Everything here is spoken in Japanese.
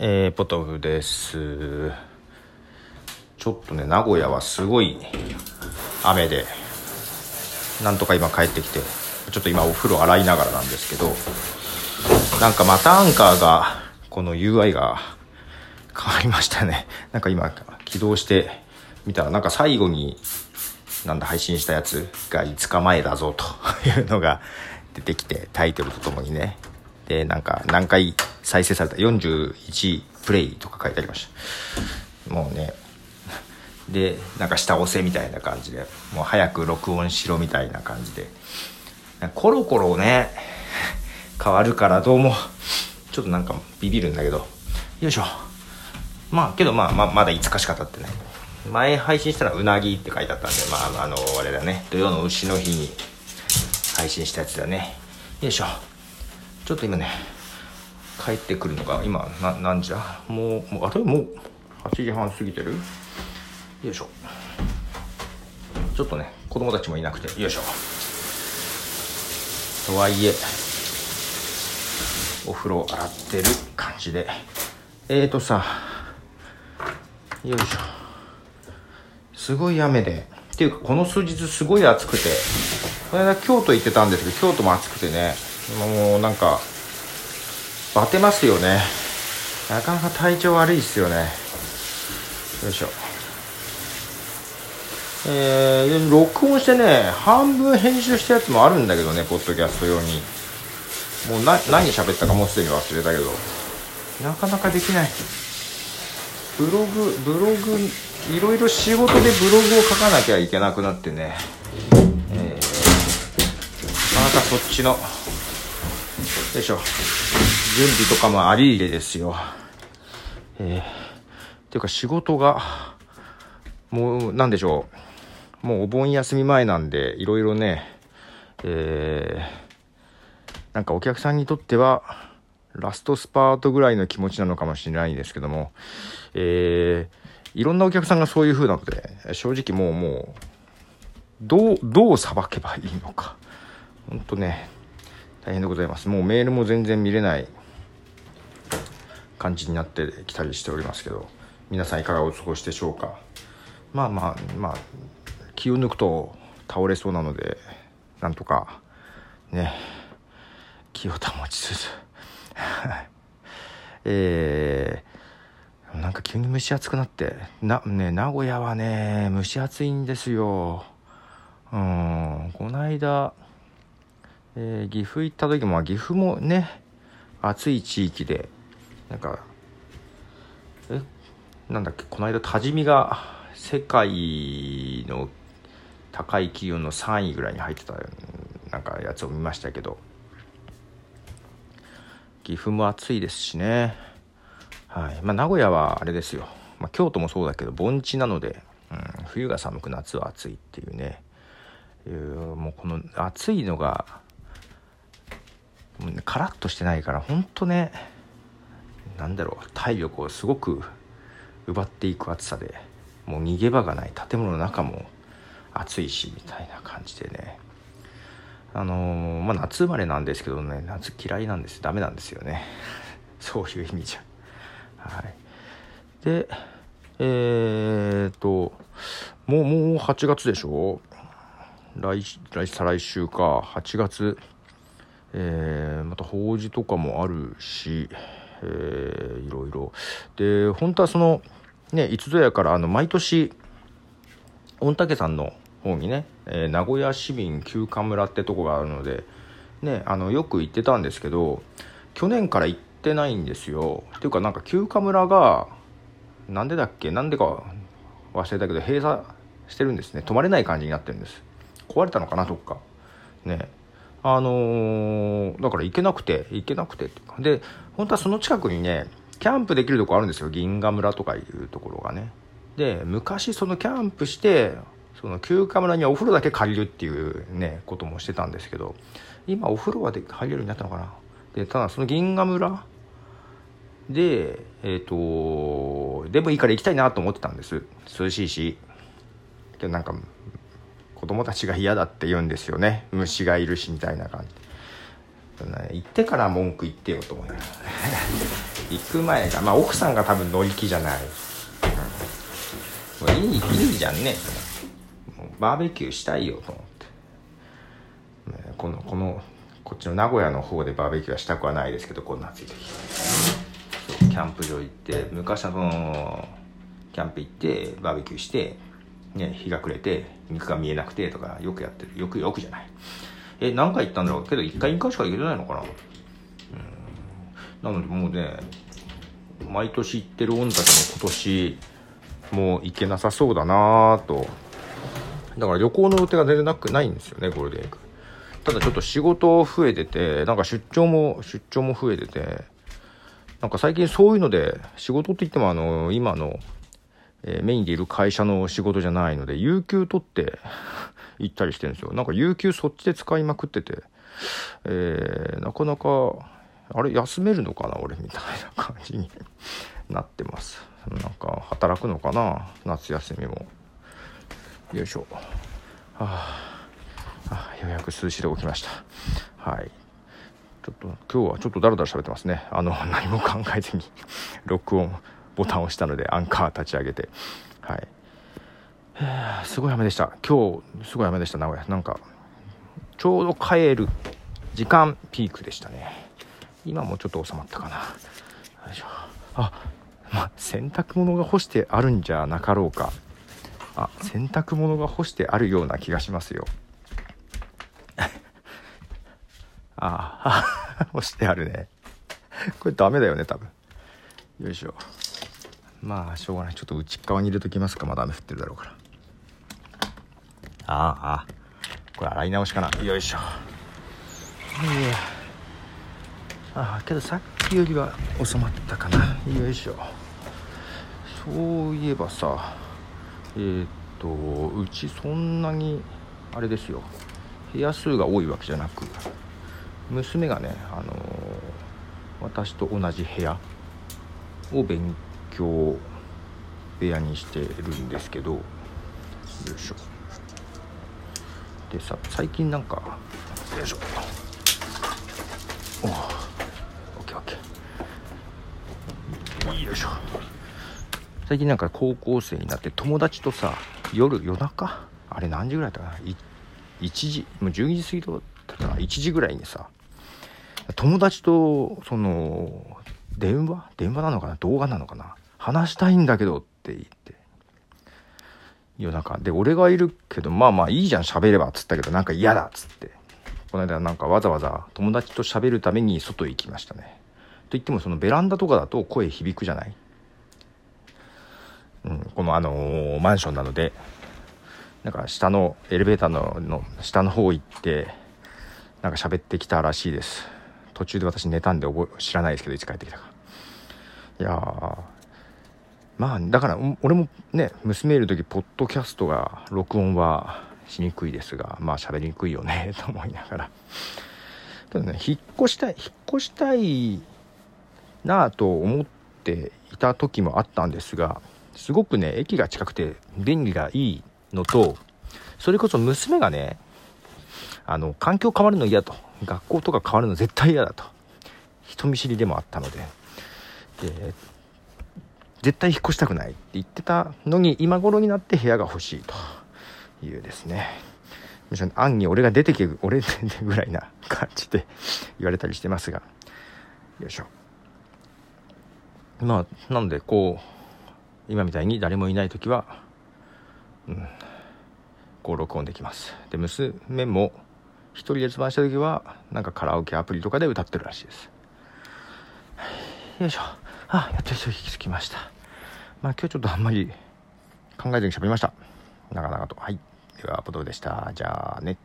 えー、ポトフです。ちょっとね、名古屋はすごい雨で、なんとか今帰ってきて、ちょっと今お風呂洗いながらなんですけど、なんかまたアンカーが、この UI が変わりましたね。なんか今起動してみたら、なんか最後に、なんだ配信したやつが5日前だぞというのが出てきて、タイトルとともにね。で、なんか何回再生された41プレイとか書いてありました。もうね、で、なんか下押せみたいな感じで、もう早く録音しろみたいな感じで、コロコロね、変わるからどうも、ちょっとなんかビビるんだけど、よいしょ。まあ、けどまあ、ま、まだ5日しか経ってない。前配信したらうなぎって書いてあったんで、まあ、あの、あれだね、土曜の牛の日に配信したやつだね。よいしょ。ちょっと今ね、帰ってくるのが、今、な何時だ？もう、もう、あれ？もう、8時半過ぎてる？よいしょ。ちょっとね、子供たちもいなくて、よいしょ。とはいえ、お風呂洗ってる感じで。えーとさ、よいしょ。すごい雨で。っていうか、この数日すごい暑くて、この間京都行ってたんですけど、京都も暑くてね、もうなんか、バテますよね。なかなか体調悪いっすよね。よいしょ。えー、録音してね、半分編集したやつもあるんだけどね、ポッドキャスト用に。もうな何喋ったかもうすでに忘れたけど、なかなかできない。ブログ、ブログ、いろいろ仕事でブログを書かなきゃいけなくなってね、えー、またそっちの、よいしょ、準備とかもあり入れですよ。えー、ていうか仕事が、もう、なんでしょう。もうお盆休み前なんで、いろいろね、えー、なんかお客さんにとっては、ラストスパートぐらいの気持ちなのかもしれないんですけども、えー、いろんなお客さんがそういう風なので、正直もう、もう、どう、どうさばけばいいのか。ほんとね、大変でございます。もうメールも全然見れない感じになってきたりしておりますけど、皆さんいかがお過ごしでしょうか？まあまあまあ気を抜くと倒れそうなのでなんとかね気を保ちつつ えー、なんか急に蒸し暑くなってなね名古屋はね蒸し暑いんですようんこの間、えー、岐阜行った時も岐阜もね暑い地域でなんかえなんだっけこの間多治見が世界の高い企業の3位ぐらいに入ってたなんかやつを見ましたけど。岐阜も暑いですしね。はい。まあ名古屋はあれですよ、まあ、京都もそうだけど盆地なので、うん、冬が寒く夏は暑いっていうね。いうもうこの暑いのがカラッとしてないからほんとねなんだろう体力をすごく奪っていく暑さでもう逃げ場がない建物の中も暑いしみたいな感じでね。あのー、まあ夏生まれなんですけどね夏嫌いなんです。ダメなんですよね。そういう意味じゃ。はい。でえー、っともうもう8月でしょ？来来再来週か。8月。えー、また法事とかもあるし。えー、いろいろ。で本当はそのねいつぞやからあの毎年御嶽山の方にね、えー、名古屋市民休暇村ってとこがあるのでねあのよく行ってたんですけど去年から行ってないんですよ。っていうかなんか休暇村がなんでだっけなんでか忘れたけど閉鎖してるんですね。泊まれない感じになってるんです。壊れたのかなどっか。ね。あのー、だから行けなくて行けなくてっていうか。で本当はその近くにねキャンプできるとこあるんですよ。銀河村とかいうところがね。で昔そのキャンプしてその休暇村にはお風呂だけ借りるっていうねこともしてたんですけど今お風呂はで入れるようになったのかな。でただその銀河村でえっ、ー、とでもいいから行きたいなと思ってたんです。涼しいし。けどなんか子供たちが嫌だって言うんですよね。虫がいるしみたいな感じ。行ってから文句言ってよと思いながら行く前がまあ奥さんが多分乗り気じゃない、うん、もういいいいじゃんね。バーベキューしたいよと思って、ね、このこのこっちの名古屋の方でバーベキューはしたくはないですけどこんな暑い時キャンプ場行って昔はそのキャンプ行ってバーベキューしてね、日が暮れて肉が見えなくてとかよくやってる。よくよくじゃない。え何回行ったんだろう。けど1回2回しか行けてないのかな。うん。なのでもうね毎年行ってる御たちも今年もう行けなさそうだなと。だから旅行の予定が全然なくないんですよねゴールデンウィーク。ただちょっと仕事増えててなんか出張も出張も増えててなんか最近そういうので仕事って言ってもあの今のえー、メインでいる会社の仕事じゃないので、有給取って 行ったりしてるんですよ。なんか有給そっちで使いまくってて、えー、なかなか、あれ、休めるのかな俺みたいな感じになってます。なんか、働くのかな夏休みも。よいしょ。はあ、あようやく涼しで起きました。はい。ちょっと、今日はちょっとダラダラ喋ってますね。あの、何も考えずに録音。ボタンを押したのでアンカー立ち上げて。はい。すごい雨でした。今日すごい雨でした名古屋。なんかちょうど帰る時間ピークでしたね。今もちょっと収まったかな。よいしょ。あま洗濯物が干してあるんじゃなかろうか。あ洗濯物が干してあるような気がしますよ。ああ 干してあるね。これダメだよね多分。よいしょ。まあしょうがない。ちょっと内側に入れときますか。まだ雨降ってるだろうから。ああこれ洗い直しかな。よいしょ。いや。ああけどさっきよりは収まったかな。よいしょ。そういえばさえー、っとうちそんなにあれですよ。部屋数が多いわけじゃなく娘がねあのー、私と同じ部屋を勉強部屋にしてるんですけどよいしょ。でさ最近なんかよいしょ。おオッケーオッケー。よいしょ。最近なんか高校生になって友達とさ夜夜中？あれ何時ぐらいだったかな？1時もう12時過ぎとだったかな？1時ぐらいにさ友達とその電話？電話なのかな？動画なのかな？話したいんだけどって言って。夜中。で俺がいるけどまあまあいいじゃん喋ればっつったけどなんか嫌だっつって。この間なんかわざわざ友達と喋るために外行きましたね。と言ってもそのベランダとかだと声響くじゃない、うん、このあのー、マンションなので。なんか下のエレベーターのの下の方行ってなんか喋ってきたらしいです。途中で私寝たんで覚え知らないですけどいつ帰ってきたか。いやまあだから俺もね娘いる時ポッドキャストが録音はしにくいですがまあ喋りにくいよね と思いながら。ただね引っ越したい引っ越したいなあと思っていた時もあったんですがすごくね駅が近くて便利がいいのとそれこそ娘がねあの環境変わるの嫌と学校とか変わるの絶対嫌だと人見知りでもあったので。で絶対引っ越したくないって言ってたのに今頃になって部屋が欲しいというですね。暗に俺が出てけ 俺ぐらいな感じで言われたりしてますが。よいしょ。まあなのでこう今みたいに誰もいない時はうんこう録音できます。で娘も一人で留守番した時はなんかカラオケアプリとかで歌ってるらしいです。よいしょ。あやっと一息つきましたまあ今日ちょっとあんまり考えずに喋りました。なかなかと。はい。では、ポトフでした。じゃあね。